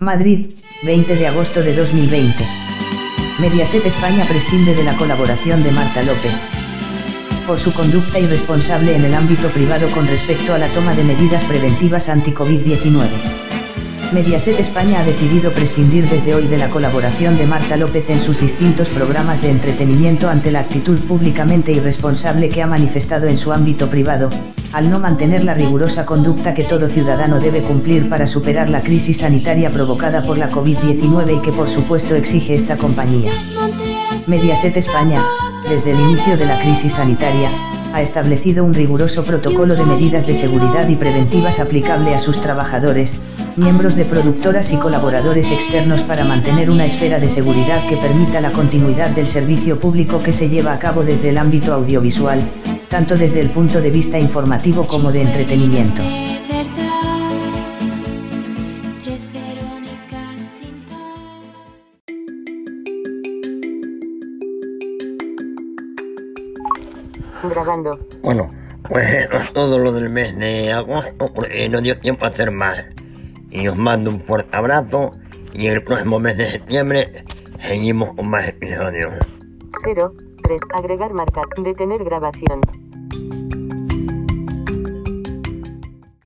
Madrid, 20 de agosto de 2020. Mediaset España prescinde de la colaboración de Marta López. Por su conducta irresponsable en el ámbito privado con respecto a la toma de medidas preventivas anti-COVID-19. Mediaset España ha decidido prescindir desde hoy de la colaboración de Marta López en sus distintos programas de entretenimiento ante la actitud públicamente irresponsable que ha manifestado en su ámbito privado, al no mantener la rigurosa conducta que todo ciudadano debe cumplir para superar la crisis sanitaria provocada por la COVID-19 y que por supuesto exige esta compañía. Mediaset España, desde el inicio de la crisis sanitaria, ha establecido un riguroso protocolo de medidas de seguridad y preventivas aplicable a sus trabajadores, miembros de productoras y colaboradores externos para mantener una esfera de seguridad que permita la continuidad del servicio público que se lleva a cabo desde el ámbito audiovisual, tanto desde el punto de vista informativo como de entretenimiento. Grabando. Bueno, pues todo lo del mes de agosto, porque no dio tiempo a hacer más. Y os mando un fuerte abrazo y el próximo mes de septiembre seguimos con más episodios. 0, 3, agregar marca, detener grabación.